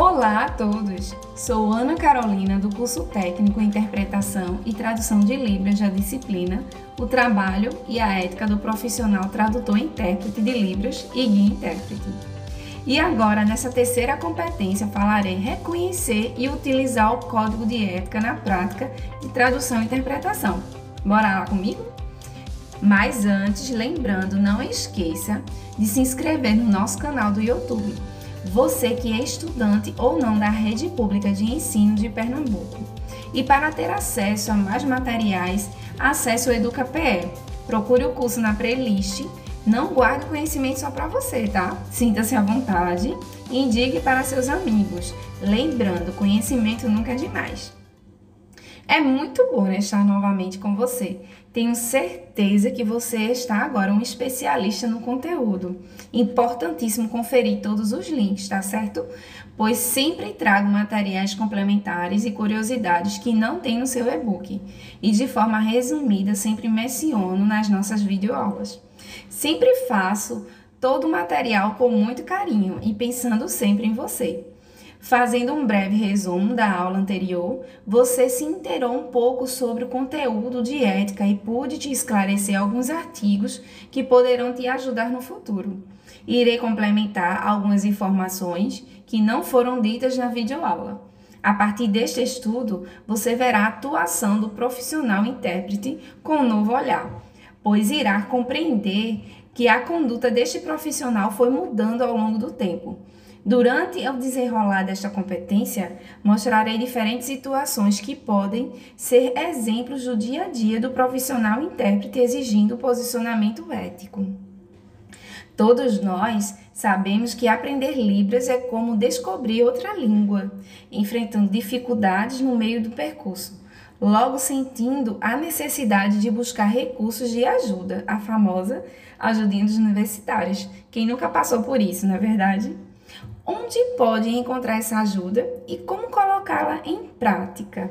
Olá a todos! Sou Ana Carolina do curso técnico Interpretação e Tradução de Libras da disciplina O Trabalho e a Ética do Profissional Tradutor Intérprete de Libras e Guia Intérprete. E agora, nessa terceira competência, falarei reconhecer e utilizar o código de ética na prática de tradução e interpretação. Bora lá comigo? Mas antes, lembrando, não esqueça de se inscrever no nosso canal do YouTube você que é estudante ou não da rede pública de ensino de Pernambuco. E para ter acesso a mais materiais, acesse o EducaPE. Procure o curso na playlist. Não guarde conhecimento só para você, tá? Sinta-se à vontade e indique para seus amigos. Lembrando, conhecimento nunca é demais. É muito bom né, estar novamente com você. Tenho certeza que você está agora um especialista no conteúdo. Importantíssimo conferir todos os links, tá certo? Pois sempre trago materiais complementares e curiosidades que não tem no seu e-book. E de forma resumida, sempre menciono nas nossas videoaulas. Sempre faço todo o material com muito carinho e pensando sempre em você. Fazendo um breve resumo da aula anterior, você se inteirou um pouco sobre o conteúdo de ética e pude te esclarecer alguns artigos que poderão te ajudar no futuro. Irei complementar algumas informações que não foram ditas na videoaula. A partir deste estudo, você verá a atuação do profissional intérprete com um novo olhar, pois irá compreender que a conduta deste profissional foi mudando ao longo do tempo Durante o desenrolar desta competência, mostrarei diferentes situações que podem ser exemplos do dia a dia do profissional intérprete exigindo posicionamento ético. Todos nós sabemos que aprender Libras é como descobrir outra língua, enfrentando dificuldades no meio do percurso, logo sentindo a necessidade de buscar recursos de ajuda, a famosa ajudinha dos universitários. Quem nunca passou por isso, não é verdade? Onde pode encontrar essa ajuda e como colocá-la em prática?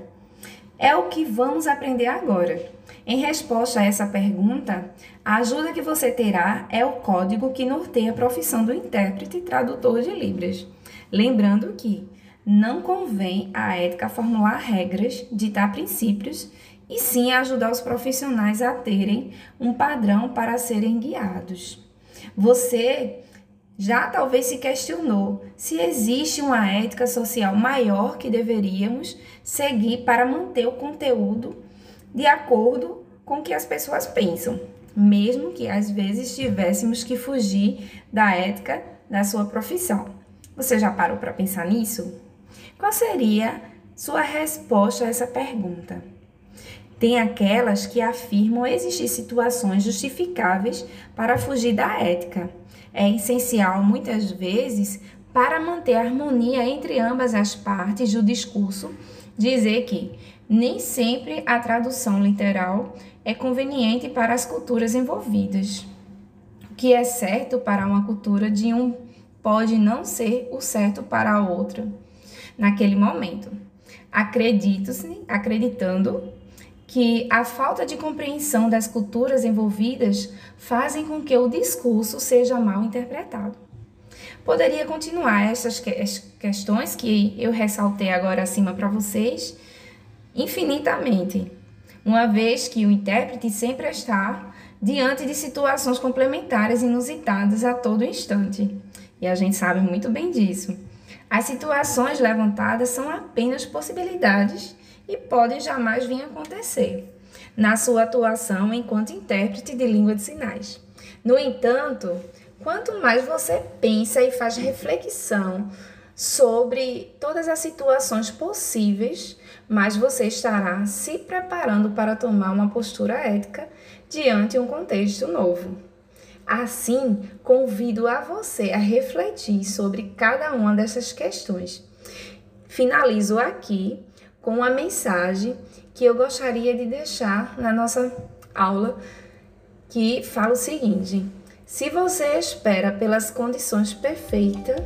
É o que vamos aprender agora. Em resposta a essa pergunta, a ajuda que você terá é o código que norteia a profissão do intérprete e tradutor de Libras. Lembrando que não convém a ética formular regras, ditar princípios, e sim ajudar os profissionais a terem um padrão para serem guiados. Você já talvez se questionou se existe uma ética social maior que deveríamos seguir para manter o conteúdo de acordo com o que as pessoas pensam, mesmo que às vezes tivéssemos que fugir da ética da sua profissão. Você já parou para pensar nisso? Qual seria sua resposta a essa pergunta? Tem aquelas que afirmam existir situações justificáveis para fugir da ética é essencial muitas vezes para manter a harmonia entre ambas as partes do discurso, dizer que nem sempre a tradução literal é conveniente para as culturas envolvidas. O que é certo para uma cultura de um pode não ser o certo para a outra naquele momento. Acredito-se, acreditando que a falta de compreensão das culturas envolvidas fazem com que o discurso seja mal interpretado. Poderia continuar essas questões que eu ressaltei agora acima para vocês infinitamente, uma vez que o intérprete sempre está diante de situações complementares inusitadas a todo instante. E a gente sabe muito bem disso. As situações levantadas são apenas possibilidades e podem jamais vir a acontecer na sua atuação enquanto intérprete de língua de sinais. No entanto, quanto mais você pensa e faz reflexão sobre todas as situações possíveis, mais você estará se preparando para tomar uma postura ética diante de um contexto novo. Assim, convido a você a refletir sobre cada uma dessas questões. Finalizo aqui com uma mensagem que eu gostaria de deixar na nossa aula, que fala o seguinte: se você espera pelas condições perfeitas,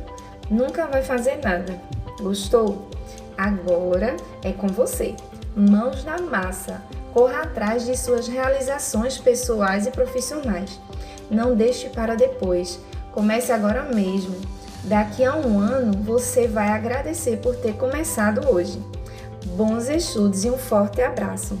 nunca vai fazer nada. Gostou? Agora é com você. Mãos na massa. Corra atrás de suas realizações pessoais e profissionais. Não deixe para depois. Comece agora mesmo. Daqui a um ano você vai agradecer por ter começado hoje. Bons estudos e um forte abraço!